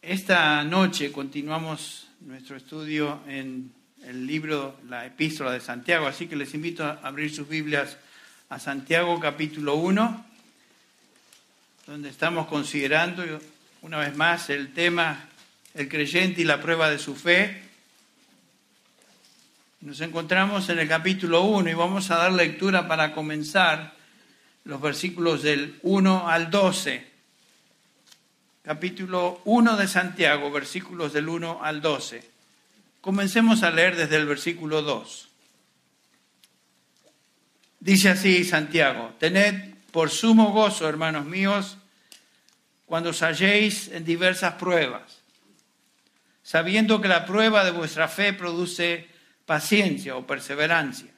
Esta noche continuamos nuestro estudio en el libro, la epístola de Santiago, así que les invito a abrir sus Biblias a Santiago capítulo 1, donde estamos considerando una vez más el tema el creyente y la prueba de su fe. Nos encontramos en el capítulo 1 y vamos a dar lectura para comenzar los versículos del 1 al 12. Capítulo 1 de Santiago, versículos del 1 al 12. Comencemos a leer desde el versículo 2. Dice así Santiago, tened por sumo gozo, hermanos míos, cuando os halléis en diversas pruebas, sabiendo que la prueba de vuestra fe produce paciencia o perseverancia,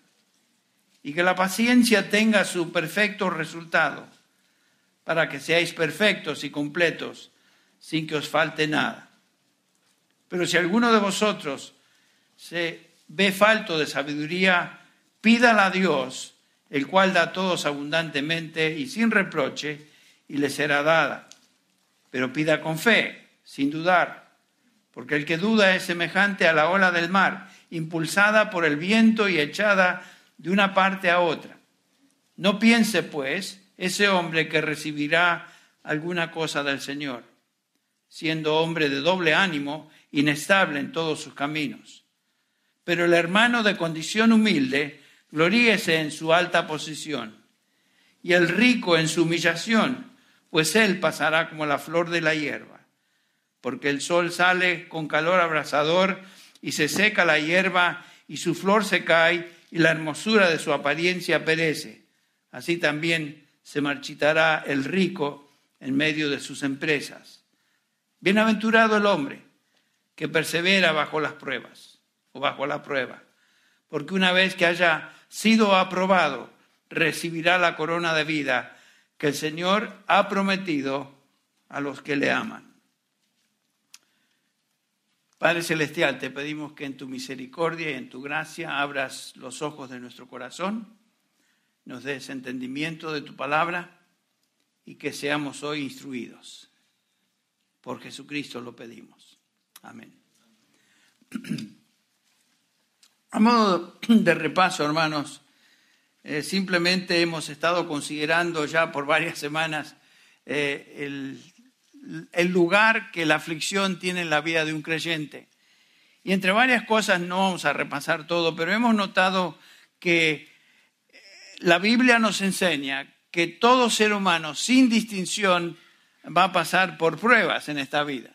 y que la paciencia tenga su perfecto resultado, para que seáis perfectos y completos, sin que os falte nada. Pero si alguno de vosotros se ve falto de sabiduría, pídala a Dios, el cual da a todos abundantemente y sin reproche, y le será dada. Pero pida con fe, sin dudar, porque el que duda es semejante a la ola del mar, impulsada por el viento y echada de una parte a otra. No piense, pues, ese hombre que recibirá alguna cosa del Señor, siendo hombre de doble ánimo, inestable en todos sus caminos. Pero el hermano de condición humilde, gloríese en su alta posición, y el rico en su humillación, pues él pasará como la flor de la hierba, porque el sol sale con calor abrasador y se seca la hierba y su flor se cae y la hermosura de su apariencia perece. Así también se marchitará el rico en medio de sus empresas. Bienaventurado el hombre que persevera bajo las pruebas o bajo la prueba, porque una vez que haya sido aprobado, recibirá la corona de vida que el Señor ha prometido a los que le aman. Padre Celestial, te pedimos que en tu misericordia y en tu gracia abras los ojos de nuestro corazón, nos des entendimiento de tu palabra y que seamos hoy instruidos. Por Jesucristo lo pedimos. Amén. A modo de repaso, hermanos, eh, simplemente hemos estado considerando ya por varias semanas eh, el, el lugar que la aflicción tiene en la vida de un creyente. Y entre varias cosas, no vamos a repasar todo, pero hemos notado que eh, la Biblia nos enseña que todo ser humano, sin distinción, va a pasar por pruebas en esta vida.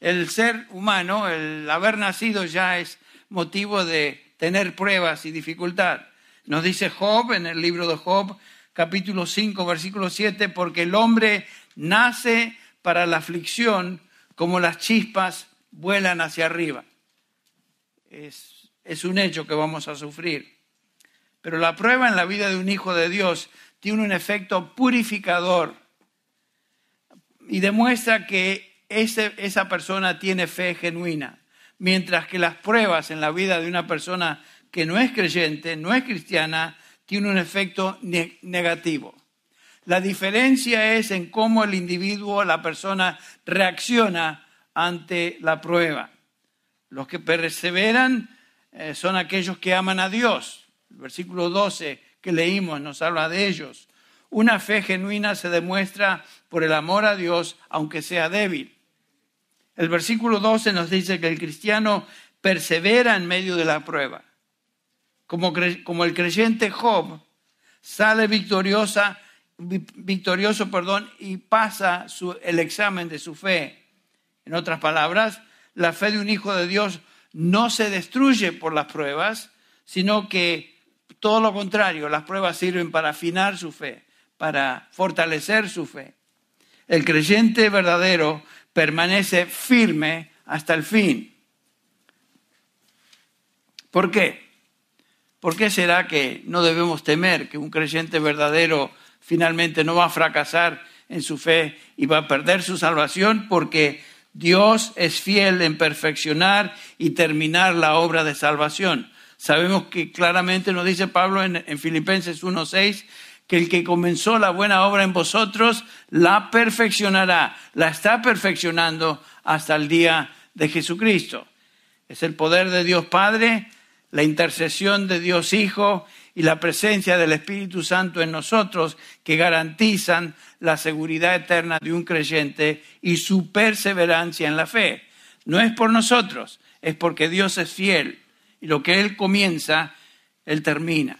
El ser humano, el haber nacido ya es motivo de tener pruebas y dificultad. Nos dice Job en el libro de Job, capítulo 5, versículo 7, porque el hombre nace para la aflicción como las chispas vuelan hacia arriba. Es, es un hecho que vamos a sufrir. Pero la prueba en la vida de un hijo de Dios tiene un efecto purificador y demuestra que esa persona tiene fe genuina mientras que las pruebas en la vida de una persona que no es creyente, no es cristiana, tienen un efecto negativo. La diferencia es en cómo el individuo, la persona, reacciona ante la prueba. Los que perseveran eh, son aquellos que aman a Dios. El versículo 12 que leímos nos habla de ellos. Una fe genuina se demuestra por el amor a Dios, aunque sea débil. El versículo 12 nos dice que el cristiano persevera en medio de la prueba. Como, el creyente Job sale victoriosa, victorioso perdón, y pasa el examen de su fe. En otras palabras, la fe de un hijo de Dios no se destruye por las pruebas, sino que todo lo contrario, las pruebas sirven para afinar su fe, para fortalecer su fe. El creyente verdadero permanece firme hasta el fin. ¿Por qué? ¿Por qué será que no debemos temer que un creyente verdadero finalmente no va a fracasar en su fe y va a perder su salvación? Porque Dios es fiel en perfeccionar y terminar la obra de salvación. Sabemos que claramente nos dice Pablo en, en Filipenses 1.6 que el que comenzó la buena obra en vosotros la perfeccionará, la está perfeccionando hasta el día de Jesucristo. Es el poder de Dios Padre, la intercesión de Dios Hijo y la presencia del Espíritu Santo en nosotros que garantizan la seguridad eterna de un creyente y su perseverancia en la fe. No es por nosotros, es porque Dios es fiel y lo que Él comienza, Él termina.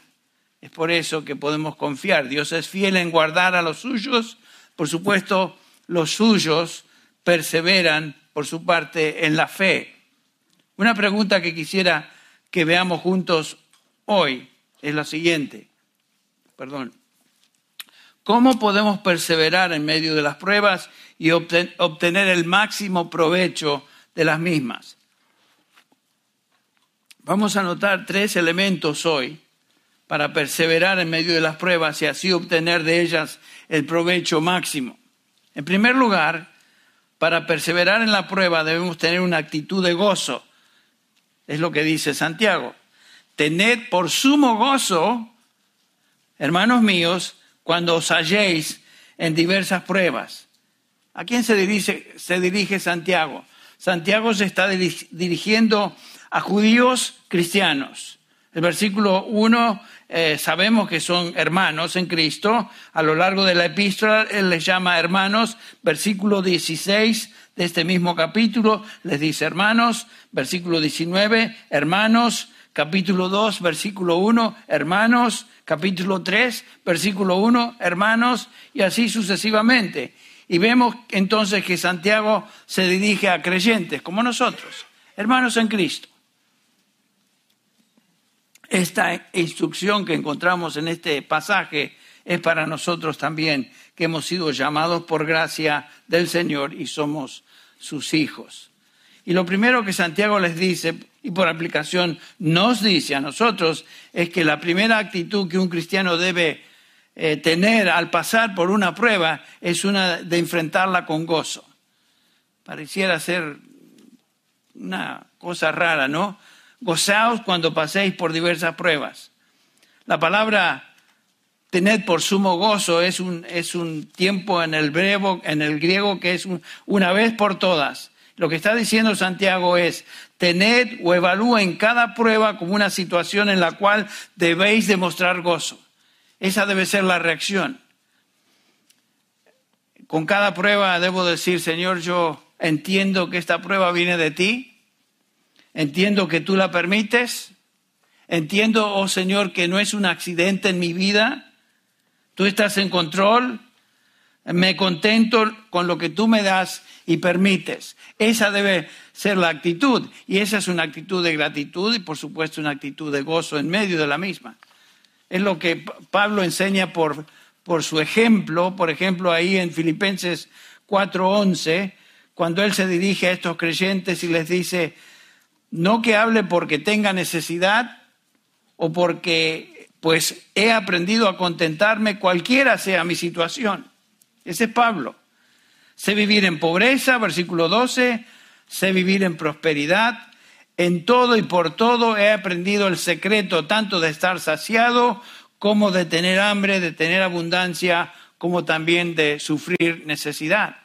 Es por eso que podemos confiar. Dios es fiel en guardar a los suyos. Por supuesto, los suyos perseveran por su parte en la fe. Una pregunta que quisiera que veamos juntos hoy es la siguiente. Perdón. ¿Cómo podemos perseverar en medio de las pruebas y obtener el máximo provecho de las mismas? Vamos a notar tres elementos hoy para perseverar en medio de las pruebas y así obtener de ellas el provecho máximo. En primer lugar, para perseverar en la prueba debemos tener una actitud de gozo. Es lo que dice Santiago. Tened por sumo gozo, hermanos míos, cuando os halléis en diversas pruebas. ¿A quién se dirige, Santiago? Santiago se está dirigiendo a judíos cristianos. El versículo 1 eh, sabemos que son hermanos en Cristo. A lo largo de la epístola, Él les llama hermanos. Versículo 16 de este mismo capítulo les dice hermanos. Versículo 19, hermanos. Capítulo 2, versículo 1, hermanos. Capítulo 3, versículo 1, hermanos. Y así sucesivamente. Y vemos entonces que Santiago se dirige a creyentes como nosotros, hermanos en Cristo. Esta instrucción que encontramos en este pasaje es para nosotros también, que hemos sido llamados por gracia del Señor y somos sus hijos. Y lo primero que Santiago les dice, y por aplicación nos dice a nosotros, es que la primera actitud que un cristiano debe eh, tener al pasar por una prueba es una de enfrentarla con gozo. Pareciera ser una cosa rara, ¿no? Gozaos cuando paséis por diversas pruebas. La palabra tened por sumo gozo es un, es un tiempo en el, en el griego que es una vez por todas. Lo que está diciendo Santiago es, tened o evalúen cada prueba como una situación en la cual debéis demostrar gozo. Esa debe ser la reacción. Con cada prueba debo decir, Señor, yo entiendo que esta prueba viene de ti, Entiendo que tú la permites. Entiendo, oh Señor, que no es un accidente en mi vida. Tú estás en control. Me contento con lo que tú me das y permites. Esa debe ser la actitud. Y esa es una actitud de gratitud y, por supuesto, una actitud de gozo en medio de la misma. Es lo que Pablo enseña por, por su ejemplo. Por ejemplo, ahí en Filipenses 4:11, cuando él se dirige a estos creyentes y les dice, no que hable porque tenga necesidad o porque pues he aprendido a contentarme cualquiera sea mi situación. Ese es Pablo. Sé vivir en pobreza, versículo 12, sé vivir en prosperidad. En todo y por todo he aprendido el secreto tanto de estar saciado como de tener hambre, de tener abundancia, como también de sufrir necesidad.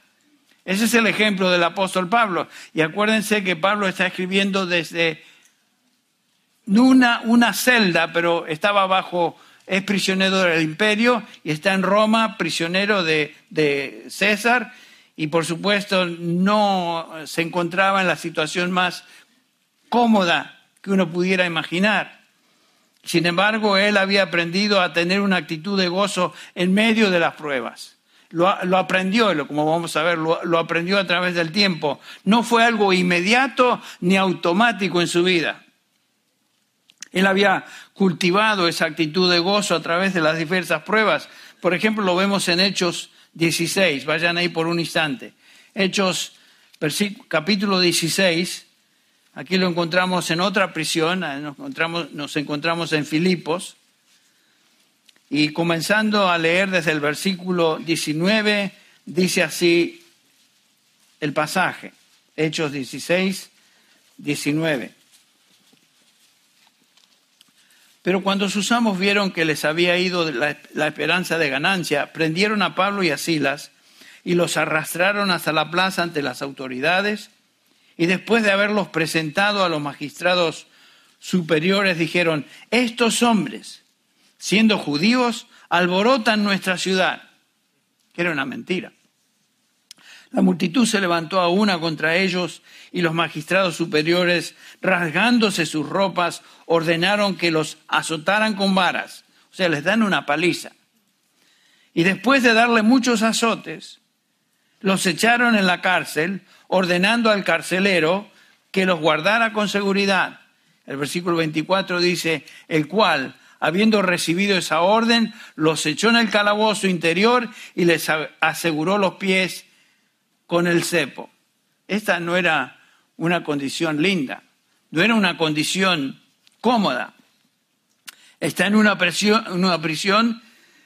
Ese es el ejemplo del apóstol Pablo. Y acuérdense que Pablo está escribiendo desde una, una celda, pero estaba bajo, es prisionero del imperio y está en Roma, prisionero de, de César. Y por supuesto no se encontraba en la situación más cómoda que uno pudiera imaginar. Sin embargo, él había aprendido a tener una actitud de gozo en medio de las pruebas lo, aprendió, como vamos a ver, lo, aprendió a través del tiempo. No fue algo inmediato ni automático en su vida. Él había cultivado esa actitud de gozo a través de las diversas pruebas. Por ejemplo, lo vemos en Hechos 16, vayan ahí por un instante. Hechos capítulo 16, aquí lo encontramos en otra prisión, nos encontramos, nos encontramos en Filipos. Y comenzando a leer desde el versículo 19, dice así el pasaje, Hechos 16, 19. Pero cuando sus amos vieron que les había ido la, la esperanza de ganancia, prendieron a Pablo y a Silas y los arrastraron hasta la plaza ante las autoridades y después de haberlos presentado a los magistrados superiores dijeron, estos hombres, siendo judíos, alborotan nuestra ciudad. Que era una mentira. La multitud se levantó a una contra ellos y los magistrados superiores, rasgándose sus ropas, ordenaron que los azotaran con varas. O sea, les dan una paliza. Y después de darle muchos azotes, los echaron en la cárcel, ordenando al carcelero que los guardara con seguridad. El versículo 24 dice, el cual, habiendo recibido esa orden, los echó en el calabozo interior y les aseguró los pies con el cepo. Esta no era una condición linda, no era una condición cómoda. Está en una, prisión, una prisión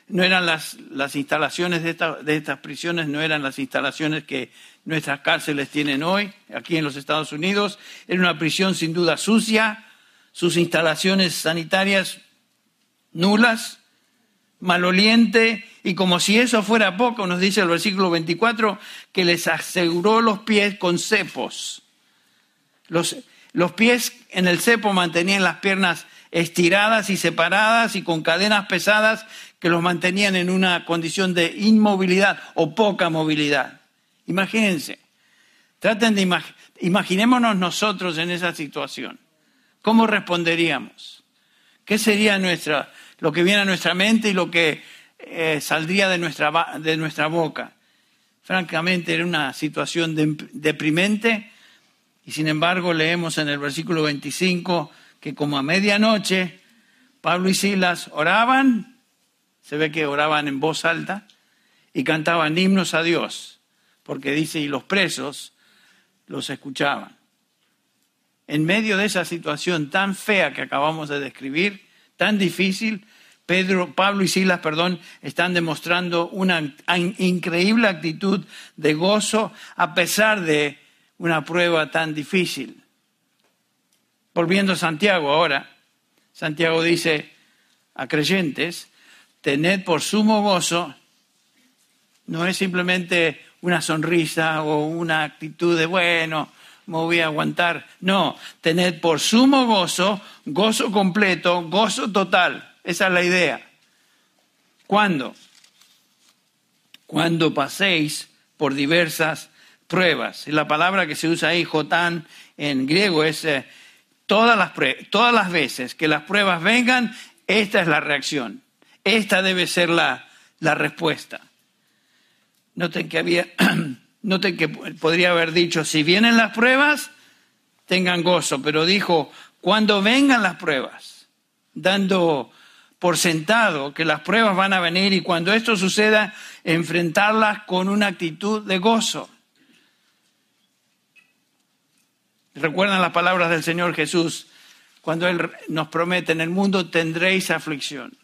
no eran las, las instalaciones de, de, estas prisiones, no eran las instalaciones que nuestras cárceles tienen hoy, aquí en los Estados Unidos. Era una prisión sin duda sucia, sus instalaciones sanitarias nulas, maloliente, y como si eso fuera poco, nos dice el versículo 24, que les aseguró los pies con cepos. Los, los pies en el cepo mantenían las piernas estiradas y separadas y con cadenas pesadas que los mantenían en una condición de inmovilidad o poca movilidad. Imagínense, traten de imaginémonos nosotros en esa situación. ¿Cómo responderíamos? ¿Qué sería nuestra, lo que viene a nuestra mente y lo que eh, saldría de nuestra, de nuestra boca? Francamente era una situación deprimente y sin embargo leemos en el versículo 25 que como a medianoche Pablo y Silas oraban se ve que oraban en voz alta y cantaban himnos a Dios, porque dice, y los presos los escuchaban. En medio de esa situación tan fea que acabamos de describir, tan difícil, Pedro, Pablo y Silas, perdón, están demostrando una increíble actitud de gozo a pesar de una prueba tan difícil. Volviendo a Santiago ahora, Santiago dice a creyentes, tened por sumo gozo no es simplemente una sonrisa o una actitud de, bueno, me voy a aguantar. No, tened por sumo gozo, gozo completo, gozo total. Esa es la idea. ¿Cuándo? Cuando paséis por diversas pruebas. La palabra que se usa ahí, jotán, en griego es eh, todas, las todas las veces que las pruebas vengan, esta es la reacción. Esta debe ser la, respuesta. Noten que, había, noten que podría haber dicho, si vienen las pruebas, tengan gozo, pero dijo, cuando vengan las pruebas, dando por sentado que las pruebas van a venir y cuando esto suceda, enfrentarlas con una actitud de gozo. Recuerdan las palabras del Señor Jesús cuando Él nos promete, en el mundo tendréis aflicción.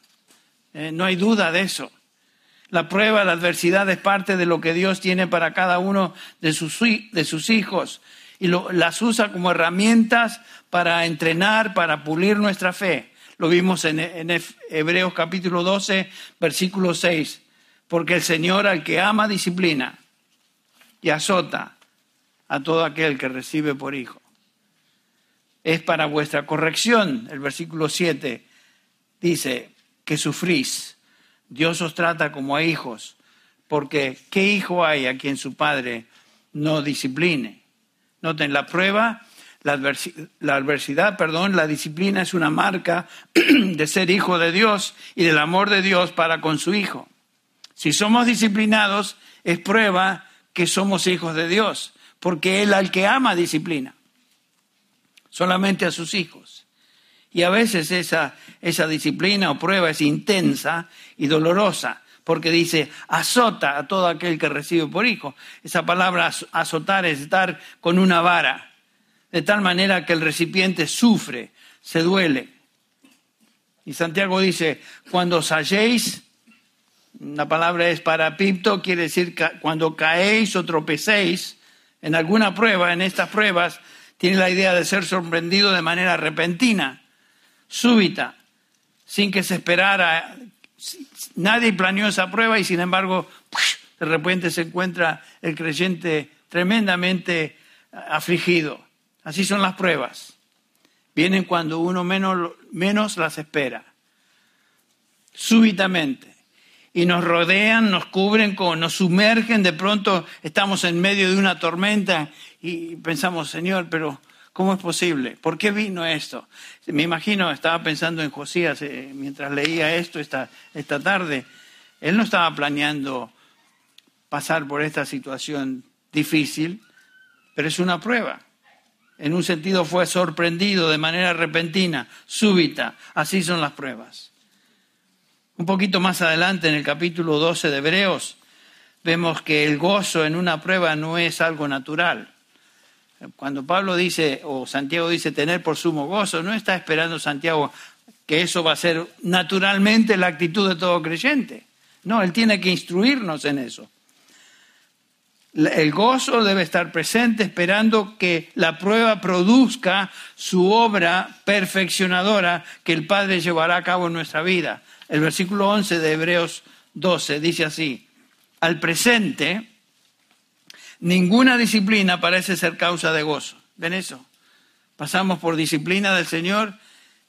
Eh, no hay duda de eso. La prueba, la adversidad es parte de lo que Dios tiene para cada uno de sus, de sus hijos y las usa como herramientas para entrenar, para pulir nuestra fe. Lo vimos en, en Hebreos capítulo 12, versículo 6. Porque el Señor al que ama disciplina y azota a todo aquel que recibe por hijo. Es para vuestra corrección. El versículo 7 dice, que sufrís. Dios os trata como a hijos, porque ¿qué hijo hay a quien su padre no discipline? Noten, la prueba, la, adversidad, perdón, la disciplina es una marca de ser hijo de Dios y del amor de Dios para con su hijo. Si somos disciplinados, es prueba que somos hijos de Dios, porque Él al que ama disciplina, solamente a sus hijos. Y a veces esa, esa disciplina o prueba es intensa y dolorosa, porque dice, azota a todo aquel que recibe por hijo. Esa palabra azotar es estar con una vara, de tal manera que el recipiente sufre, se duele. Y Santiago dice, cuando os la palabra es para pipto, quiere decir cuando caéis o tropecéis en alguna prueba, en estas pruebas, tiene la idea de ser sorprendido de manera repentina súbita. sin que se esperara. Nadie planeó esa prueba y sin embargo, de repente se encuentra el creyente tremendamente afligido. Así son las pruebas. Vienen cuando uno menos, menos las espera. Súbitamente. Y nos rodean, nos cubren, nos sumergen. De pronto estamos en medio de una tormenta y pensamos, Señor, pero ¿cómo es posible? ¿Por qué vino esto? Me imagino, estaba pensando en Josías eh, mientras leía esto esta, esta tarde. Él no estaba planeando pasar por esta situación difícil, pero es una prueba. En un sentido fue sorprendido de manera repentina, súbita. Así son las pruebas. Un poquito más adelante, en el capítulo 12 de Hebreos, vemos que el gozo en una prueba no es algo natural. Cuando Pablo dice, o Santiago dice tener por sumo gozo, no está esperando Santiago que eso va a ser naturalmente la actitud de todo creyente. No, él tiene que instruirnos en eso. El gozo debe estar presente esperando que la prueba produzca su obra perfeccionadora que el Padre llevará a cabo en nuestra vida. El versículo 11 de Hebreos 12 dice así, al presente ninguna disciplina parece ser causa de gozo. ¿Ven eso? Pasamos por disciplina del Señor,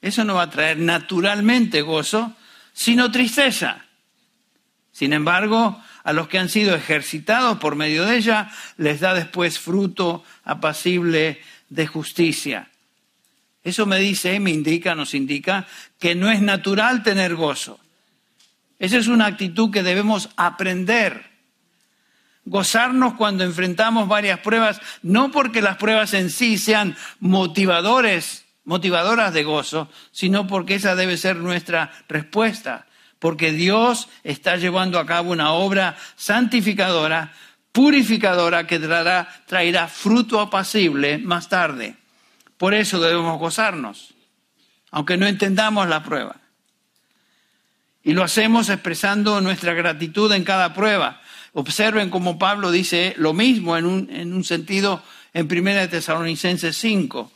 eso no va a traer naturalmente gozo, sino tristeza. Sin embargo, a los que han sido ejercitados por medio de ella, les da después fruto apacible de justicia. Eso me dice, me indica, nos indica que no es natural tener gozo. Esa es una actitud que debemos aprender. Gozarnos cuando enfrentamos varias pruebas, no porque las pruebas en sí sean motivadores, motivadoras de gozo, sino porque esa debe ser nuestra respuesta porque Dios está llevando a cabo una obra santificadora, purificadora, que traerá, traerá fruto apacible más tarde. Por eso debemos gozarnos, aunque no entendamos la prueba. Y lo hacemos expresando nuestra gratitud en cada prueba. Observen cómo Pablo dice lo mismo en un, en un sentido en 1 Tesalonicenses 5,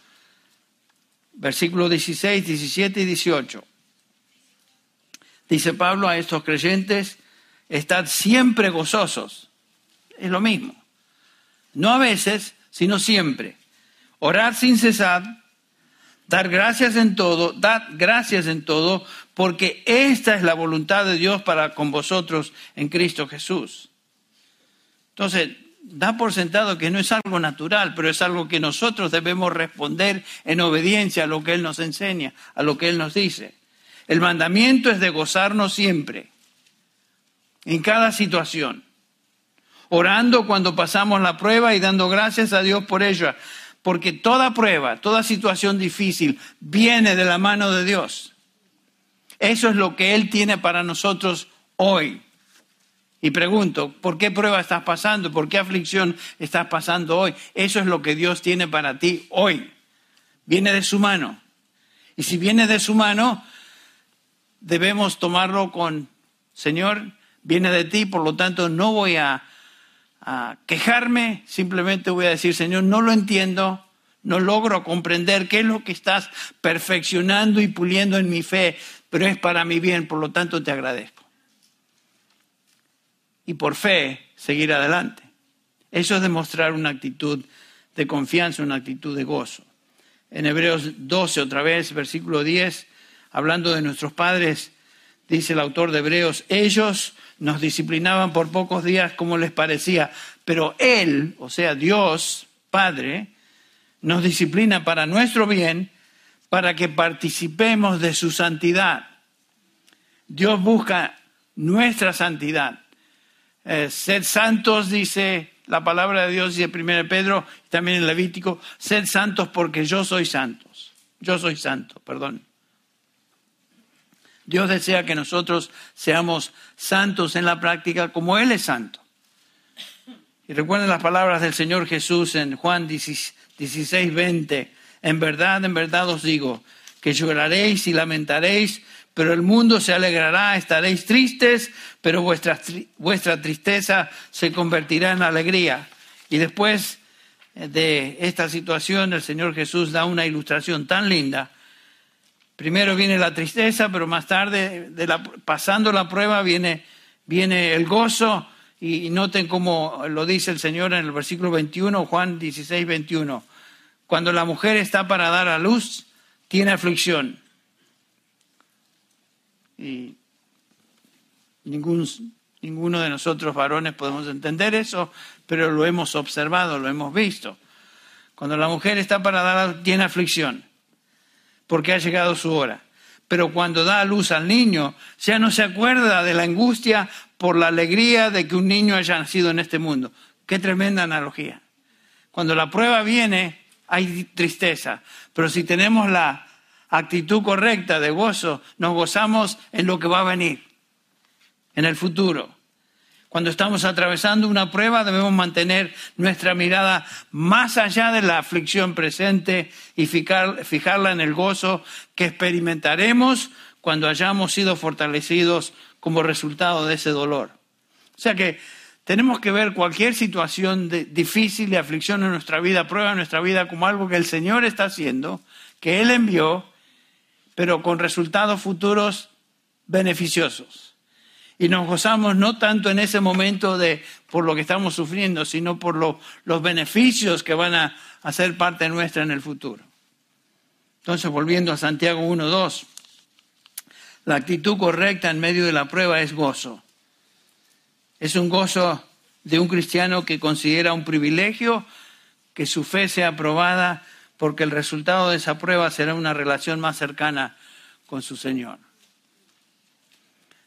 versículos 16, 17 y 18. Dice Pablo a estos creyentes, estad siempre gozosos. Es lo mismo. No a veces, sino siempre. Orar sin cesar, dar gracias en todo, dar gracias en todo, porque esta es la voluntad de Dios para con vosotros en Cristo Jesús. Entonces, da por sentado que no es algo natural, pero es algo que nosotros debemos responder en obediencia a lo que Él nos enseña, a lo que Él nos dice. El mandamiento es de gozarnos siempre, en cada situación, orando cuando pasamos la prueba y dando gracias a Dios por ella, porque toda prueba, toda situación difícil viene de la mano de Dios. Eso es lo que Él tiene para nosotros hoy. Y pregunto, ¿por qué prueba estás pasando? ¿Por qué aflicción estás pasando hoy? Eso es lo que Dios tiene para ti hoy. Viene de su mano. Y si viene de su mano, debemos tomarlo con, Señor, viene de ti, por lo tanto no voy a, quejarme, simplemente voy a decir, Señor, no lo entiendo, no logro comprender qué es lo que estás perfeccionando y puliendo en mi fe, pero es para mi bien, por lo tanto te agradezco. Y por fe, seguir adelante. Eso es demostrar una actitud de confianza, una actitud de gozo. En Hebreos 12, otra vez, versículo 10, hablando de nuestros padres, dice el autor de Hebreos, ellos nos disciplinaban por pocos días como les parecía, pero Él, o sea, Dios, Padre, nos disciplina para nuestro bien, para que participemos de su santidad. Dios busca nuestra santidad. Eh, sed santos, dice la palabra de Dios, dice 1 Pedro, también en Levítico, sed santos porque yo soy santos. Yo soy santo, perdón. Dios desea que nosotros seamos santos en la práctica como Él es santo. Y recuerden las palabras del Señor Jesús en Juan 16, 20. En verdad, en verdad os digo que lloraréis y lamentaréis, pero el mundo se alegrará, estaréis tristes, pero vuestra, vuestra tristeza se convertirá en alegría. Y después de esta situación, el Señor Jesús da una ilustración tan linda Primero viene la tristeza, pero más tarde, pasando la prueba, viene, viene el gozo. Y, noten cómo lo dice el Señor en el versículo 21, Juan 16, 21. Cuando la mujer está para dar a luz, tiene aflicción. Y ninguno de nosotros varones podemos entender eso, pero lo hemos observado, lo hemos visto. Cuando la mujer está para dar tiene aflicción, porque ha llegado su hora. Pero cuando da a luz al niño, ya no se acuerda de la angustia por la alegría de que un niño haya nacido en este mundo. Qué tremenda analogía. Cuando la prueba viene, hay tristeza, pero si tenemos la actitud correcta de gozo, nos gozamos en lo que va a venir, en el futuro. Cuando estamos atravesando una prueba debemos mantener nuestra mirada más allá de la aflicción presente y fijarla en el gozo que experimentaremos cuando hayamos sido fortalecidos como resultado de ese dolor. O sea que tenemos que ver cualquier situación de, difícil de aflicción en nuestra vida, prueba en nuestra vida, como algo que el Señor está haciendo, que Él envió, pero con resultados futuros beneficiosos. Y nos gozamos no tanto en ese momento de por lo que estamos sufriendo, sino por los beneficios que van a, a ser parte nuestra en el futuro. Entonces, volviendo a Santiago 1.2, la actitud correcta en medio de la prueba es gozo. Es un gozo de un cristiano que considera un privilegio que su fe sea aprobada porque el resultado de esa prueba será una relación más cercana con su Señor.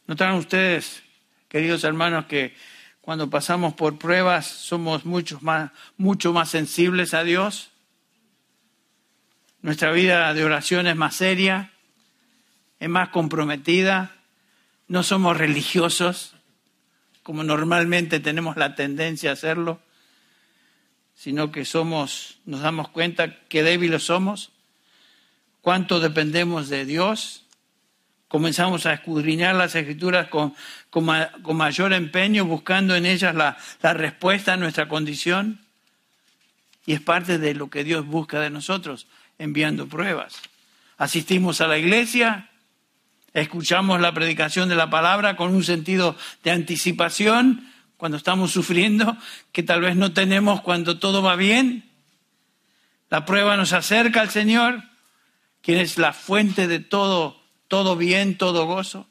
¿Notaron ustedes, queridos hermanos, que cuando pasamos por pruebas somos mucho más, mucho más sensibles a Dios? Nuestra vida de oración es más seria, es más comprometida, no somos religiosos como normalmente tenemos la tendencia a hacerlo, sino que somos, nos damos cuenta qué débiles somos, cuánto dependemos de Dios, comenzamos a escudriñar las escrituras con, con, mayor empeño, buscando en ellas la, la respuesta a nuestra condición, y es parte de lo que Dios busca de nosotros, enviando pruebas. Asistimos a la iglesia, Escuchamos la predicación de la palabra con un sentido de anticipación cuando estamos sufriendo, que tal vez no tenemos cuando todo va bien. La prueba nos acerca al Señor, quien es la fuente de todo, todo bien, todo gozo.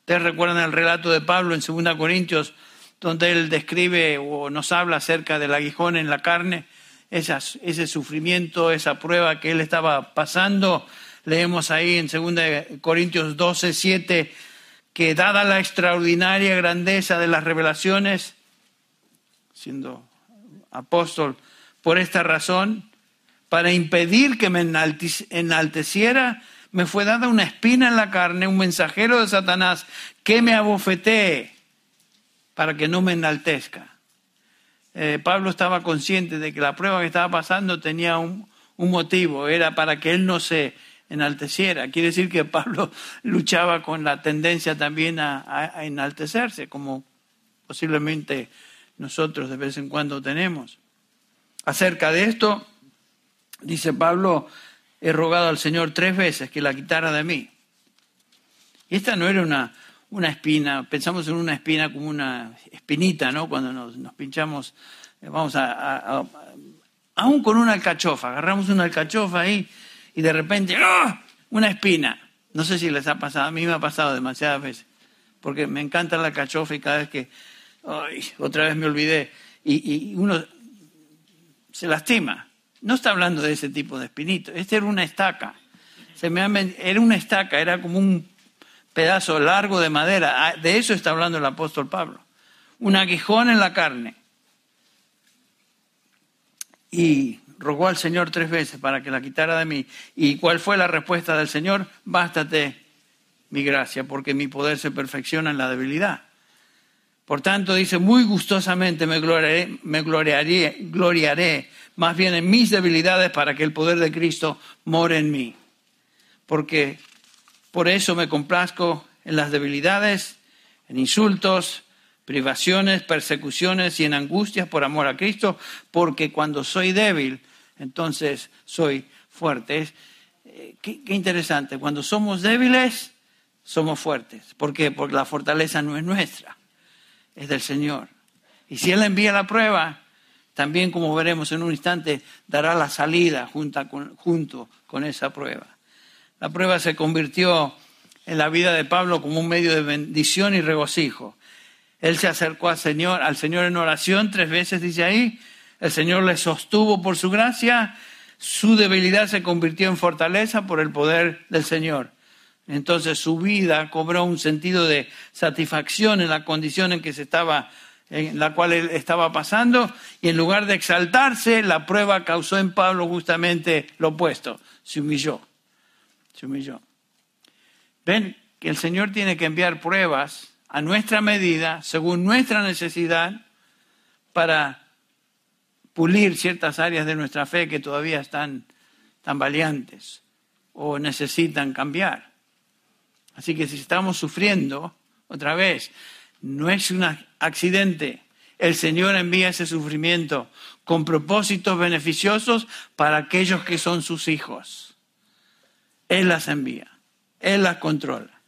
Ustedes recuerdan el relato de Pablo en 2 Corintios, donde él describe o nos habla acerca del aguijón en la carne, ese sufrimiento, esa prueba que él estaba pasando Leemos ahí en 2 Corintios 12, 7, que dada la extraordinaria grandeza de las revelaciones, siendo apóstol, por esta razón, para impedir que me enalteciera, me fue dada una espina en la carne, un mensajero de Satanás, que me abofetee para que no me enaltezca. Eh, Pablo estaba consciente de que la prueba que estaba pasando tenía un, un motivo, era para que él no se enalteciera. Quiere decir que Pablo luchaba con la tendencia también a, enaltecerse, como posiblemente nosotros de vez en cuando tenemos. Acerca de esto, dice Pablo, he rogado al Señor tres veces que la quitara de mí. Y esta no era una, una espina, pensamos en una espina como una espinita, ¿no? Cuando nos, pinchamos, eh, vamos a, a, aún con una alcachofa, agarramos una alcachofa ahí y de repente, ¡ah! una espina. No sé si les ha pasado, a mí me ha pasado demasiadas veces, porque me encanta la cachofa y cada vez que, ay, otra vez me olvidé, y, uno se lastima. No está hablando de ese tipo de espinito, este era una estaca. Se me era una estaca, era como un pedazo largo de madera. Ah, de eso está hablando el apóstol Pablo. Un aguijón en la carne. Y rogó al Señor tres veces para que la quitara de mí. ¿Y cuál fue la respuesta del Señor? Bástate mi gracia, porque mi poder se perfecciona en la debilidad. Por tanto, dice, muy gustosamente me gloriaré, me gloriaré, gloriaré más bien en mis debilidades para que el poder de Cristo more en mí. Porque por eso me complazco en las debilidades, en insultos, privaciones, persecuciones y en angustias por amor a Cristo, porque cuando soy débil, entonces soy fuerte. eh, qué, interesante, cuando somos débiles, somos fuertes. ¿Por qué? Porque la fortaleza no es nuestra, es del Señor. Y si Él envía la prueba, también, como veremos en un instante, dará la salida junto con, esa prueba. La prueba se convirtió en la vida de Pablo como un medio de bendición y regocijo. Él se acercó al Señor en oración tres veces, dice ahí. El Señor le sostuvo por su gracia. Su debilidad se convirtió en fortaleza por el poder del Señor. Entonces su vida cobró un sentido de satisfacción en la condición en que se estaba en la cual él estaba pasando y en lugar de exaltarse, la prueba causó en Pablo justamente lo opuesto, se humilló, se humilló. Ven que el Señor tiene que enviar pruebas a nuestra medida, según nuestra necesidad, para pulir ciertas áreas de nuestra fe que todavía están tan valientes o necesitan cambiar. Así que si estamos sufriendo, otra vez, no es un accidente. El Señor envía ese sufrimiento con propósitos beneficiosos para aquellos que son sus hijos. Él las envía, Él las controla.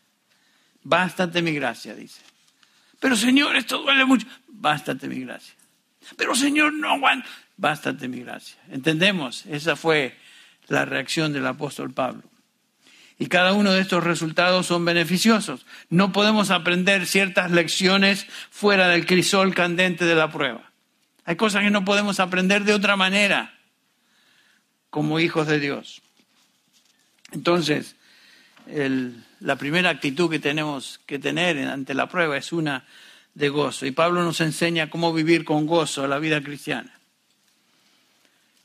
Bástate mi gracia, dice. Pero Señor, esto duele mucho. Bástate mi gracia. Pero Señor, no aguanta. Bástate mi gracia. ¿Entendemos? Esa fue la reacción del apóstol Pablo. Y cada uno de estos resultados son beneficiosos. No podemos aprender ciertas lecciones fuera del crisol candente de la prueba. Hay cosas que no podemos aprender de otra manera como hijos de Dios. Entonces, la primera actitud que tenemos que tener ante la prueba es una de gozo. Y Pablo nos enseña cómo vivir con gozo la vida cristiana.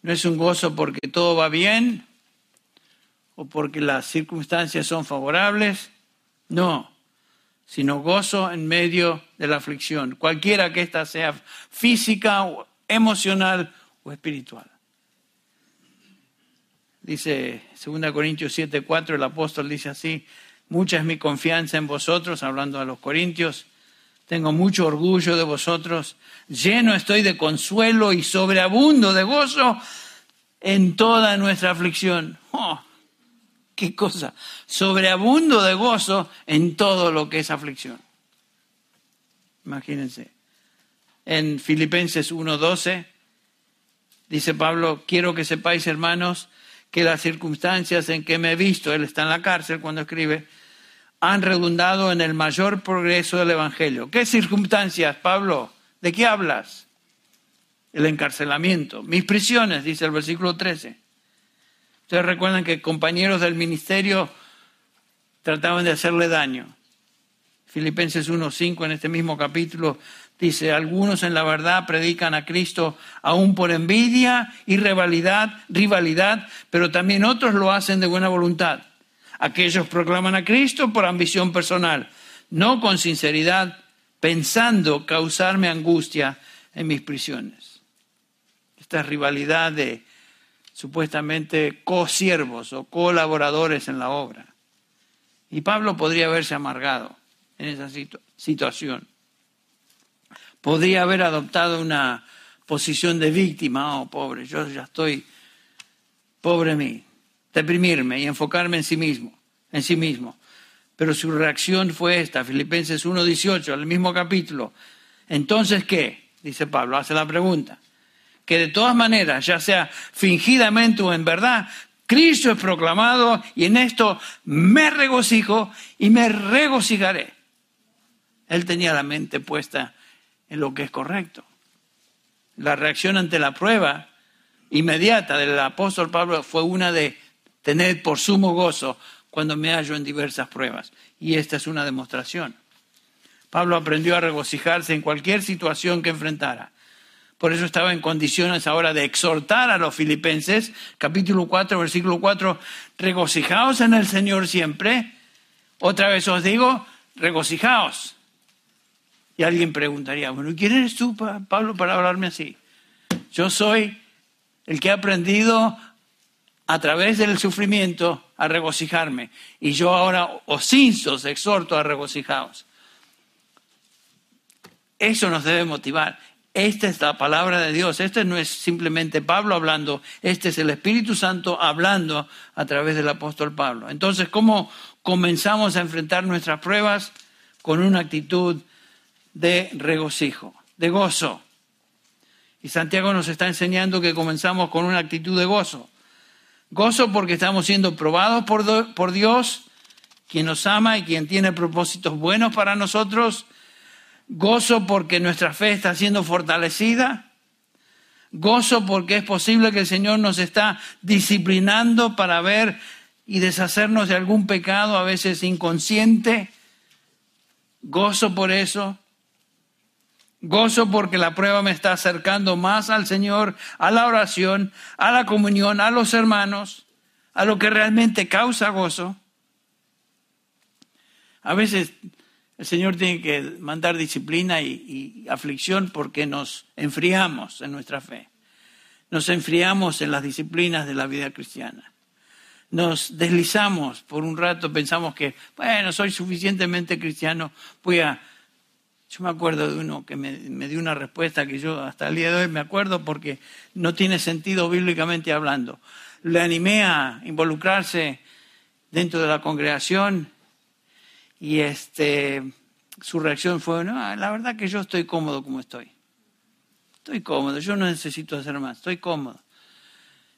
No es un gozo porque todo va bien, o porque las circunstancias son favorables, no, sino gozo en medio de la aflicción, cualquiera que ésta sea física, emocional o espiritual. Dice 2 Corintios 7, 4, el apóstol dice así, mucha es mi confianza en vosotros, hablando a los corintios, tengo mucho orgullo de vosotros, lleno estoy de consuelo y sobreabundo de gozo en toda nuestra aflicción. Oh, qué cosa, sobreabundo de gozo en todo lo que es aflicción. Imagínense. En Filipenses 1:12 dice Pablo, quiero que sepáis, hermanos, que las circunstancias en que me he visto, él está en la cárcel cuando escribe, han redundado en el mayor progreso del Evangelio. ¿Qué circunstancias, Pablo? ¿De qué hablas? El encarcelamiento, mis prisiones, dice el versículo 13. Ustedes recuerdan que compañeros del ministerio trataban de hacerle daño. Filipenses 1.5 en este mismo capítulo dice, algunos en la verdad predican a Cristo aún por envidia y rivalidad, rivalidad, pero también otros lo hacen de buena voluntad. Aquellos proclaman a Cristo por ambición personal, no con sinceridad, pensando causarme angustia en mis prisiones. Esta rivalidad de supuestamente co-siervos o colaboradores en la obra. Y Pablo podría haberse amargado en esa situación. Podría haber adoptado una posición de víctima, oh pobre, yo ya estoy, pobre mí, deprimirme y enfocarme en sí mismo, en sí mismo. Pero su reacción fue esta, Filipenses 1.18, el mismo capítulo. Entonces, ¿qué? Dice Pablo, hace la pregunta que de todas maneras, ya sea fingidamente o en verdad, Cristo es proclamado y en esto me regocijo y me regocijaré. Él tenía la mente puesta en lo que es correcto. La reacción ante la prueba inmediata del apóstol Pablo fue una de tener por sumo gozo cuando me hallo en diversas pruebas. Y esta es una demostración. Pablo aprendió a regocijarse en cualquier situación que enfrentara. Por eso estaba en condiciones ahora de exhortar a los filipenses, capítulo 4, versículo 4, regocijaos en el Señor siempre. Otra vez os digo, regocijaos. Y alguien preguntaría, bueno, ¿quién eres tú, Pablo, para hablarme así? Yo soy el que ha aprendido a través del sufrimiento a regocijarme. Y yo ahora os insto, exhorto a regocijaos. Eso nos debe motivar. esta es la palabra de Dios. Este no es simplemente Pablo hablando, este es el Espíritu Santo hablando a través del apóstol Pablo. Entonces, ¿cómo comenzamos a enfrentar nuestras pruebas? Con una actitud de regocijo, de gozo. Y Santiago nos está enseñando que comenzamos con una actitud de gozo. Gozo porque estamos siendo probados por, por Dios, quien nos ama y quien tiene propósitos buenos para nosotros Gozo porque nuestra fe está siendo fortalecida. Gozo porque es posible que el Señor nos está disciplinando para ver y deshacernos de algún pecado, a veces inconsciente. Gozo por eso. Gozo porque la prueba me está acercando más al Señor, a la oración, a la comunión, a los hermanos, a lo que realmente causa gozo. A veces el Señor tiene que mandar disciplina y, aflicción porque nos enfriamos en nuestra fe. Nos enfriamos en las disciplinas de la vida cristiana. Nos deslizamos por un rato, pensamos que, bueno, soy suficientemente cristiano, voy a... Yo me acuerdo de uno que me, dio una respuesta que yo hasta el día de hoy me acuerdo porque no tiene sentido bíblicamente hablando. Le animé a involucrarse dentro de la congregación y este, su reacción fue, no, la verdad que yo estoy cómodo como estoy. Estoy cómodo, yo no necesito hacer más, estoy cómodo.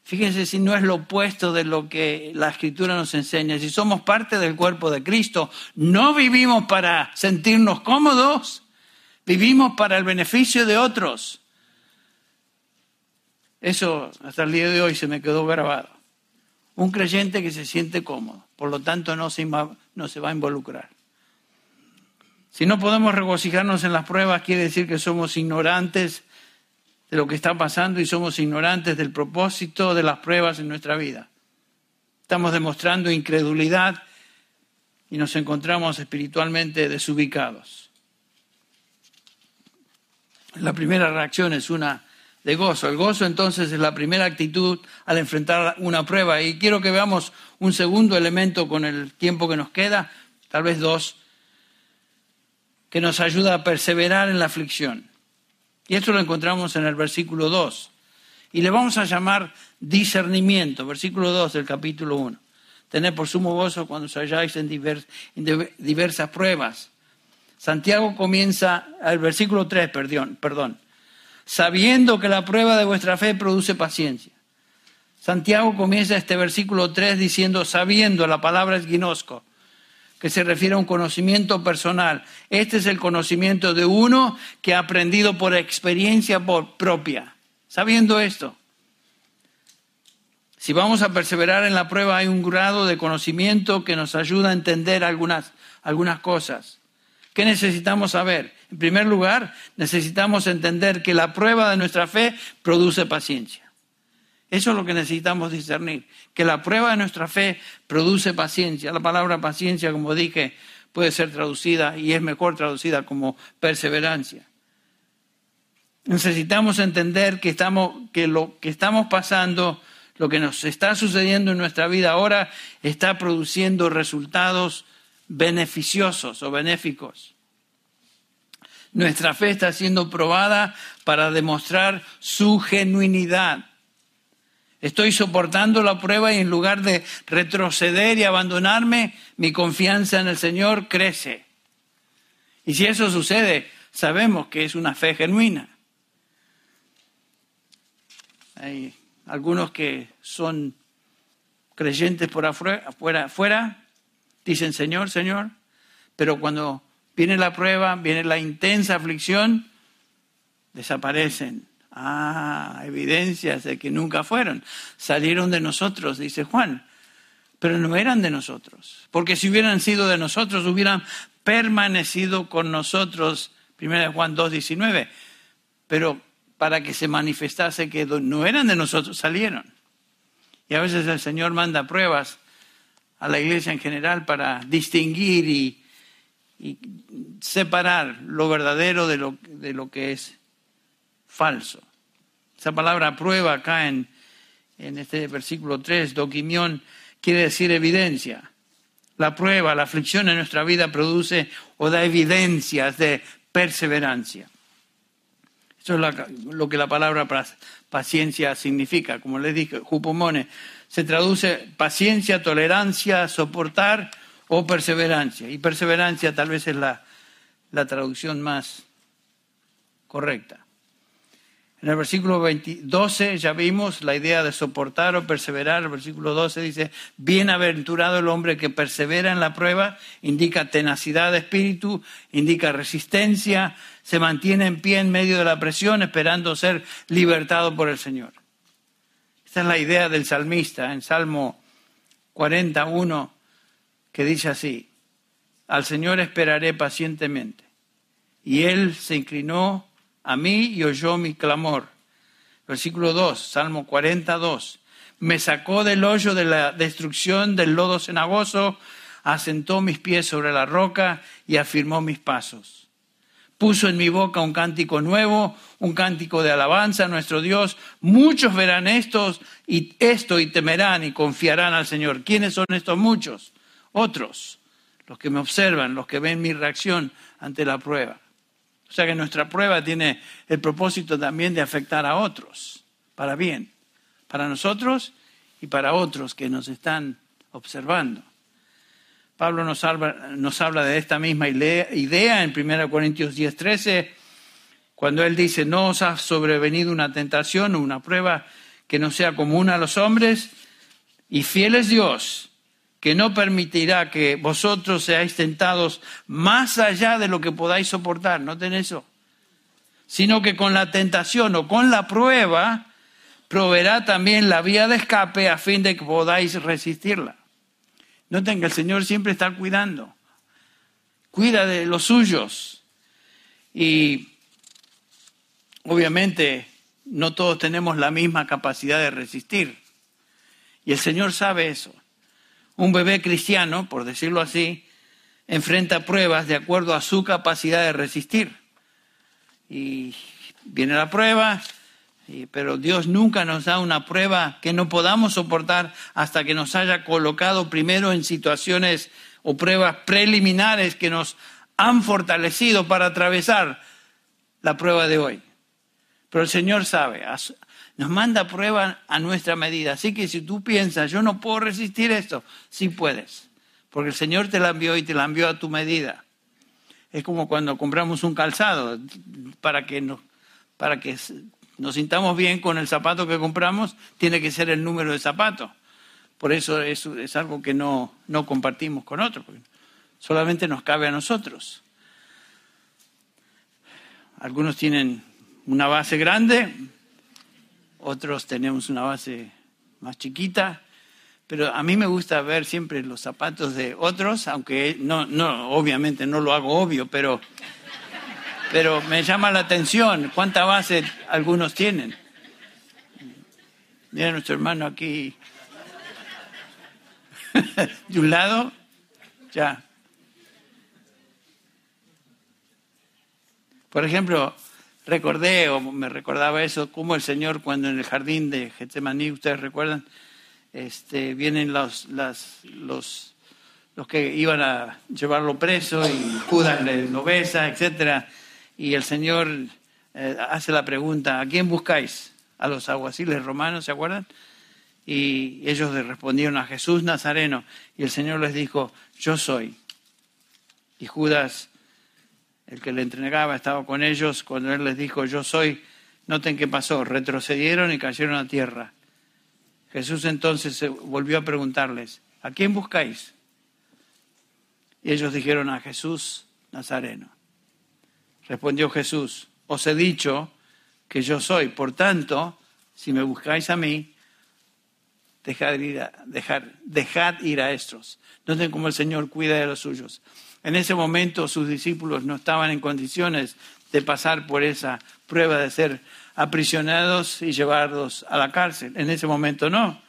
Fíjense si no es lo opuesto de lo que la escritura nos enseña. Si somos parte del cuerpo de Cristo, no vivimos para sentirnos cómodos, vivimos para el beneficio de otros. Eso hasta el día de hoy se me quedó grabado. Un creyente que se siente cómodo, por lo tanto no se, no se va a involucrar. Si no podemos regocijarnos en las pruebas, quiere decir que somos ignorantes de lo que está pasando y somos ignorantes del propósito de las pruebas en nuestra vida. Estamos demostrando incredulidad y nos encontramos espiritualmente desubicados. La primera reacción es una de gozo. El gozo entonces es la primera actitud al enfrentar una prueba. Y quiero que veamos un segundo elemento con el tiempo que nos queda, tal vez dos, que nos ayuda a perseverar en la aflicción. Y esto lo encontramos en el versículo 2. Y le vamos a llamar discernimiento, versículo 2 del capítulo 1. Tener por sumo gozo cuando os halláis en, diversas pruebas. Santiago comienza, el versículo 3, perdón, perdón, sabiendo que la prueba de vuestra fe produce paciencia. Santiago comienza este versículo 3 diciendo, sabiendo, la palabra es ginosco, que se refiere a un conocimiento personal. Este es el conocimiento de uno que ha aprendido por experiencia propia. Sabiendo esto, si vamos a perseverar en la prueba hay un grado de conocimiento que nos ayuda a entender algunas, algunas cosas. ¿Qué necesitamos saber? En primer lugar, necesitamos entender que la prueba de nuestra fe produce paciencia. Eso es lo que necesitamos discernir, que la prueba de nuestra fe produce paciencia. La palabra paciencia, como dije, puede ser traducida y es mejor traducida como perseverancia. Necesitamos entender que, estamos, que lo que estamos pasando, lo que nos está sucediendo en nuestra vida ahora, está produciendo resultados beneficiosos o benéficos. Nuestra fe está siendo probada para demostrar su genuinidad. Estoy soportando la prueba y en lugar de retroceder y abandonarme, mi confianza en el Señor crece. Y si eso sucede, sabemos que es una fe genuina. Hay algunos que son creyentes por afuera, afuera, afuera, dicen Señor, Señor, pero cuando viene la prueba, viene la intensa aflicción, desaparecen. Ah, evidencias de que nunca fueron. Salieron de nosotros, dice Juan, pero no eran de nosotros. Porque si hubieran sido de nosotros, hubieran permanecido con nosotros. 1 Juan 2, 19. Pero para que se manifestase que no eran de nosotros, salieron. Y a veces el Señor manda pruebas a la iglesia en general para distinguir y, separar lo verdadero de lo, que es falso. Esa palabra prueba acá en, en este versículo 3, doquimión, quiere decir evidencia. La prueba, la aflicción en nuestra vida produce o da evidencias de perseverancia. Eso es lo que la palabra paciencia significa. Como les dije, jupomone se traduce paciencia, tolerancia, soportar o perseverancia. Y perseverancia tal vez es la, traducción más correcta. En el versículo 12 ya vimos la idea de soportar o perseverar. El versículo 12 dice, bienaventurado el hombre que persevera en la prueba, indica tenacidad de espíritu, indica resistencia, se mantiene en pie en medio de la presión esperando ser libertado por el Señor. Esta es la idea del salmista en Salmo 41 que dice así, al Señor esperaré pacientemente. Y él se inclinó a mí y oyó mi clamor. Versículo 2, Salmo 42. Me sacó del hoyo de la destrucción del lodo cenagoso, asentó mis pies sobre la roca y afirmó mis pasos. Puso en mi boca un cántico nuevo, un cántico de alabanza a nuestro Dios. Muchos verán estos y esto y temerán y confiarán al Señor. ¿Quiénes son estos muchos? Otros, los que me observan, los que ven mi reacción ante la prueba. O sea que nuestra prueba tiene el propósito también de afectar a otros, para bien, para nosotros y para otros que nos están observando. Pablo nos habla, de esta misma idea en 1 Corintios 10, 13, cuando él dice, no os ha sobrevenido una tentación o una prueba que no sea común a los hombres, y fiel es Dios, que no permitirá que vosotros seáis tentados más allá de lo que podáis soportar, noten eso, sino que con la tentación o con la prueba proveerá también la vía de escape a fin de que podáis resistirla. Noten que el Señor siempre está cuidando, cuida de los suyos y obviamente no todos tenemos la misma capacidad de resistir y el Señor sabe eso. Un bebé cristiano, por decirlo así, enfrenta pruebas de acuerdo a su capacidad de resistir. Y viene la prueba, pero Dios nunca nos da una prueba que no podamos soportar hasta que nos haya colocado primero en situaciones o pruebas preliminares que nos han fortalecido para atravesar la prueba de hoy. Pero el Señor sabe, nos manda prueba a nuestra medida. Así que si tú piensas, yo no puedo resistir esto, sí puedes. Porque el Señor te la envió y te la envió a tu medida. Es como cuando compramos un calzado para que nos, para que nos sintamos bien con el zapato que compramos, tiene que ser el número de zapato. Por eso es, es algo que no, no compartimos con otros, solamente nos cabe a nosotros. Algunos tienen una base grande, otros tenemos una base más chiquita, pero a mí me gusta ver siempre los zapatos de otros, aunque no, no, obviamente no lo hago obvio, pero, pero me llama la atención cuánta base algunos tienen. Mira nuestro hermano aquí, de un lado, ya. Por ejemplo, recordé o me recordaba eso, como el Señor cuando en el jardín de Getsemaní, ustedes recuerdan, este, vienen los, las, los, los que iban a llevarlo preso y Judas le lo besa, etc. Y el Señor eh, hace la pregunta, ¿a quién buscáis? A los aguaciles romanos, ¿se acuerdan? Y ellos le respondieron a Jesús Nazareno. Y el Señor les dijo, yo soy. Y Judas el que le entregaba estaba con ellos cuando él les dijo, yo soy, noten qué pasó, retrocedieron y cayeron a tierra. Jesús entonces volvió a preguntarles, ¿a quién buscáis? Y ellos dijeron a Jesús Nazareno. Respondió Jesús, os he dicho que yo soy, por tanto, si me buscáis a mí, dejad ir a, dejad ir a estos. Cómo el Señor cuida de los suyos. En ese momento sus discípulos no estaban en condiciones de pasar por esa prueba de ser aprisionados y llevados a la cárcel. En ese momento no.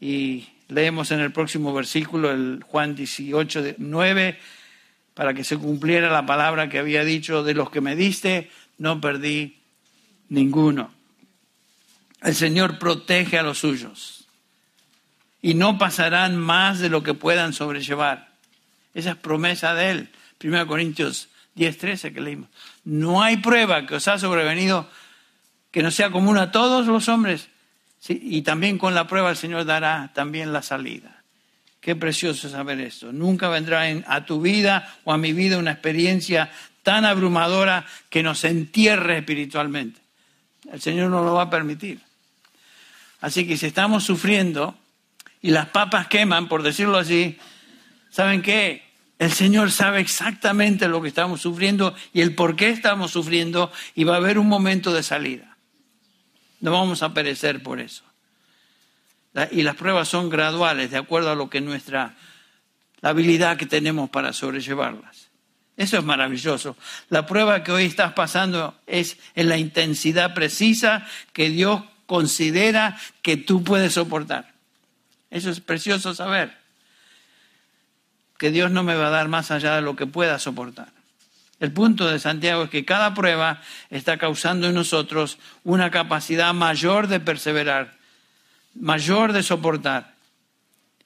Y leemos en el próximo versículo, el Juan 18, 9, para que se cumpliera la palabra que había dicho, de los que me diste, no perdí ninguno. El Señor protege a los suyos y no pasarán más de lo que puedan sobrellevar. Esa es promesa de él. 1 Corintios 10.13 que leímos. No hay prueba que os ha sobrevenido que no sea común a todos los hombres. y también con la prueba el Señor dará también la salida. Qué precioso saber esto. Nunca vendrá a tu vida o a mi vida una experiencia tan abrumadora que nos entierre espiritualmente. El Señor no lo va a permitir. Así que si estamos sufriendo y las papas queman, por decirlo así, ¿saben qué? El Señor sabe exactamente lo que estamos sufriendo y el por qué estamos sufriendo y va a haber un momento de salida. No vamos a perecer por eso. Y las pruebas son graduales, de acuerdo a lo que nuestra la habilidad que tenemos para sobrellevarlas. Eso es maravilloso. La prueba que hoy estás pasando es en la intensidad precisa que Dios considera que tú puedes soportar. Eso es precioso saber. Que Dios no me va a dar más allá de lo que pueda soportar. El punto de Santiago es que cada prueba está causando en nosotros una capacidad mayor de perseverar, mayor de soportar.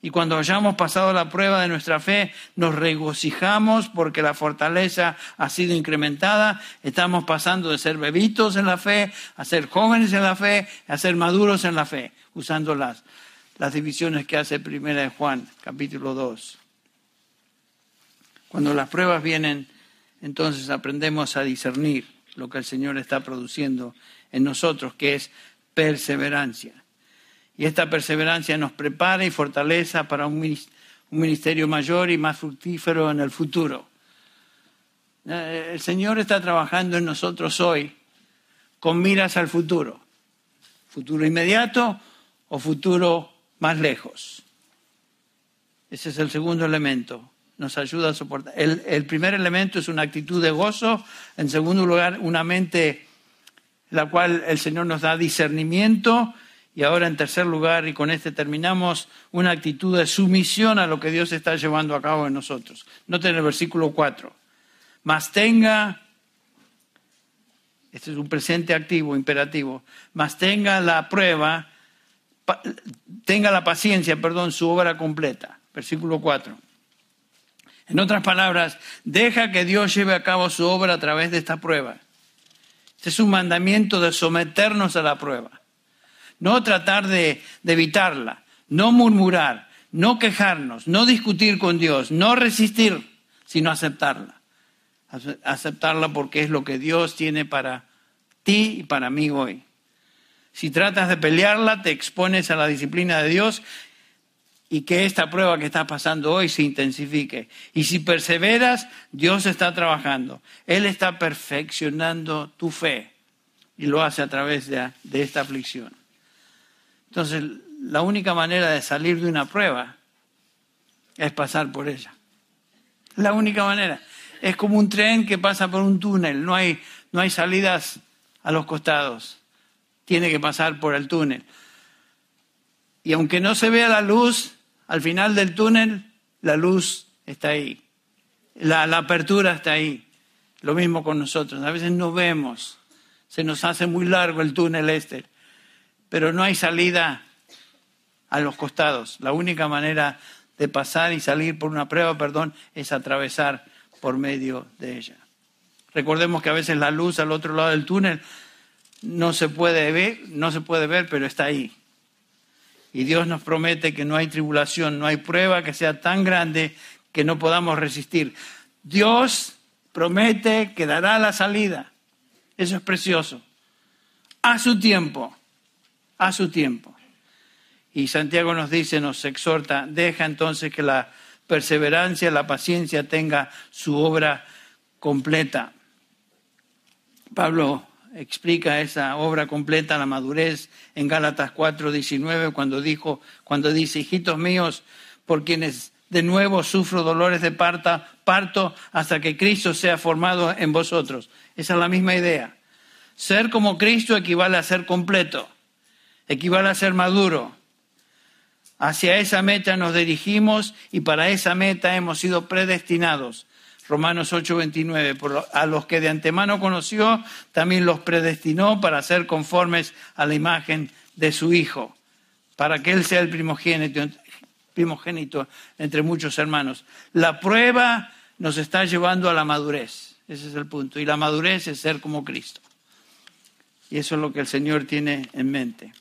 Y cuando hayamos pasado la prueba de nuestra fe, nos regocijamos porque la fortaleza ha sido incrementada. Estamos pasando de ser bebitos en la fe a ser jóvenes en la fe, a ser maduros en la fe, usando las, las divisiones que hace Primera de Juan, capítulo 2. Cuando las pruebas vienen, entonces aprendemos a discernir lo que el Señor está produciendo en nosotros, que es perseverancia. Y esta perseverancia nos prepara y fortaleza para un ministerio mayor y más fructífero en el futuro. Eh, el Señor está trabajando en nosotros hoy con miras al futuro. Futuro inmediato o futuro más lejos. Ese es el segundo elemento. Nos ayuda a soportar. El, el primer elemento es una actitud de gozo. En segundo lugar, una mente la cual el Señor nos da discernimiento y ahora en tercer lugar, y con este terminamos, una actitud de sumisión a lo que Dios está llevando a cabo en nosotros. Noten el versículo 4. Mas tenga, este es un presente activo, imperativo, mas tenga la prueba, tenga la paciencia, perdón, su obra completa. Versículo 4. En otras palabras, deja que Dios lleve a cabo su obra a través de esta prueba. Este es un mandamiento de someternos a la prueba no tratar de, evitarla, no murmurar, no quejarnos, no discutir con Dios, no resistir, sino aceptarla. Aceptarla porque es lo que Dios tiene para ti y para mí hoy. Si tratas de pelearla, te expones a la disciplina de Dios y que esta prueba que estás pasando hoy se intensifique. Y si perseveras, Dios está trabajando. Él está perfeccionando tu fe y lo hace a través de esta aflicción. Entonces, la única manera de salir de una prueba es pasar por ella. La única manera. Es como un tren que pasa por un túnel, no hay, no hay salidas a los costados. Tiene que pasar por el túnel. Y aunque no se vea la luz, al final del túnel, la luz está ahí. La, la apertura está ahí. Lo mismo con nosotros. A veces no vemos. Se nos hace muy largo el túnel este pero no hay salida a los costados. La única manera de pasar y salir por una prueba, perdón, es atravesar por medio de ella. Recordemos que a veces la luz al otro lado del túnel no se puede ver, no se puede ver, pero está ahí. Y Dios nos promete que no hay tribulación, no hay prueba que sea tan grande que no podamos resistir. Dios promete que dará la salida. Eso es precioso. A su tiempo a su tiempo. Y Santiago nos dice, nos exhorta, deja entonces que la perseverancia, la paciencia tenga su obra completa. Pablo explica esa obra completa, la madurez, en Gálatas 4, 19, cuando dijo, cuando dice, hijitos míos, por quienes de nuevo sufro dolores de parto hasta que Cristo sea formado en vosotros. Esa es la misma idea. Ser como Cristo equivale a ser completo equivale a ser maduro. Hacia esa meta nos dirigimos y para esa meta hemos sido predestinados. Romanos 8:29, a los que de antemano conoció, también los predestinó para ser conformes a la imagen de su Hijo, para que Él sea el primogénito, primogénito entre muchos hermanos. La prueba nos está llevando a la madurez. Ese es el punto. Y la madurez es ser como Cristo. Y eso es lo que el Señor tiene en mente.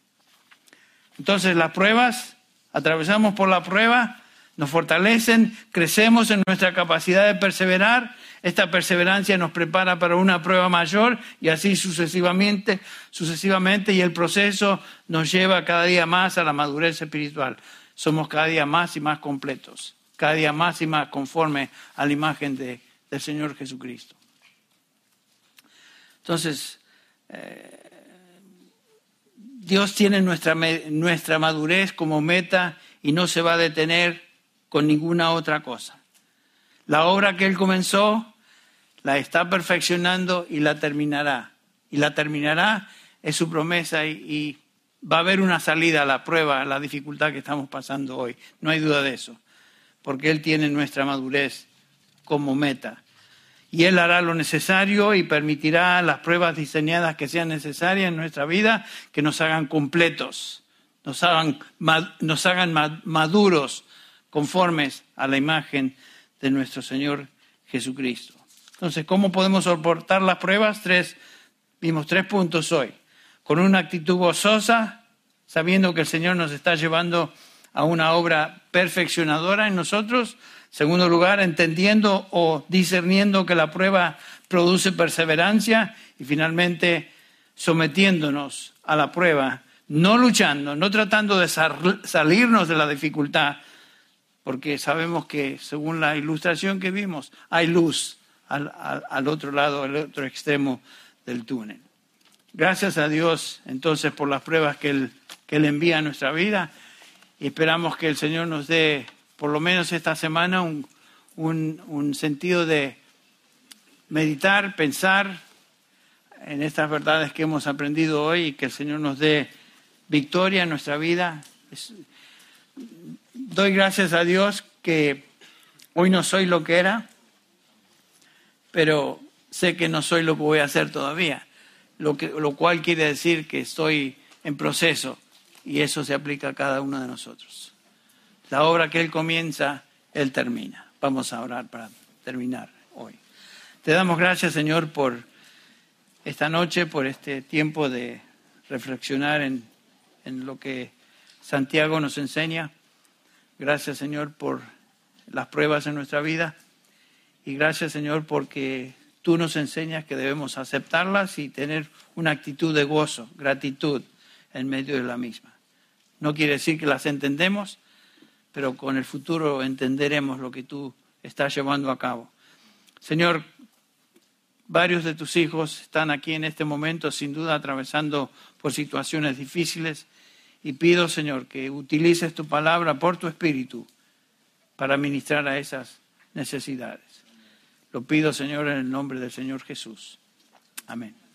Entonces las pruebas, atravesamos por la prueba, nos fortalecen, crecemos en nuestra capacidad de perseverar. Esta perseverancia nos prepara para una prueba mayor y así sucesivamente, sucesivamente y el proceso nos lleva cada día más a la madurez espiritual. Somos cada día más y más completos, cada día más y más conforme a la imagen de, del Señor Jesucristo. Entonces, eh, Dios tiene nuestra, nuestra madurez como meta y no se va a detener con ninguna otra cosa. La obra que Él comenzó la está perfeccionando y la terminará. Y la terminará es su promesa y, y va a haber una salida a la prueba, a la dificultad que estamos pasando hoy. No hay duda de eso, porque Él tiene nuestra madurez como meta y Él hará lo necesario y permitirá las pruebas diseñadas que sean necesarias en nuestra vida, que nos hagan completos, nos hagan, nos hagan maduros, conformes a la imagen de nuestro Señor Jesucristo. Entonces, ¿cómo podemos soportar las pruebas? Tres, vimos tres puntos hoy. Con una actitud gozosa, sabiendo que el Señor nos está llevando a una obra perfeccionadora en nosotros, Segundo lugar, entendiendo o discerniendo que la prueba produce perseverancia y finalmente sometiéndonos a la prueba, no luchando, no tratando de salirnos de la dificultad, porque sabemos que según la ilustración que vimos, hay luz al, otro lado, al otro extremo del túnel. Gracias a Dios entonces por las pruebas que Él, que él envía a nuestra vida y esperamos que el Señor nos dé por lo menos esta semana, un, sentido de meditar, pensar en estas verdades que hemos aprendido hoy y que el Señor nos dé victoria en nuestra vida. doy gracias a Dios que hoy no soy lo que era, pero sé que no soy lo que voy a hacer todavía, lo, que, lo cual quiere decir que estoy en proceso y eso se aplica a cada uno de nosotros. La obra que Él comienza, Él termina. Vamos a orar para terminar hoy. Te damos gracias, Señor, por esta noche, por este tiempo de reflexionar en, en lo que Santiago nos enseña. Gracias, Señor, por las pruebas en nuestra vida. Y gracias, Señor, porque tú nos enseñas que debemos aceptarlas y tener una actitud de gozo, gratitud en medio de la misma. No quiere decir que las entendemos, pero con el futuro entenderemos lo que tú estás llevando a cabo. Señor, varios de tus hijos están aquí en este momento, sin duda, atravesando por situaciones difíciles. Y pido, Señor, que utilices tu palabra por tu espíritu para ministrar a esas necesidades. Lo pido, Señor, en el nombre del Señor Jesús. Amén.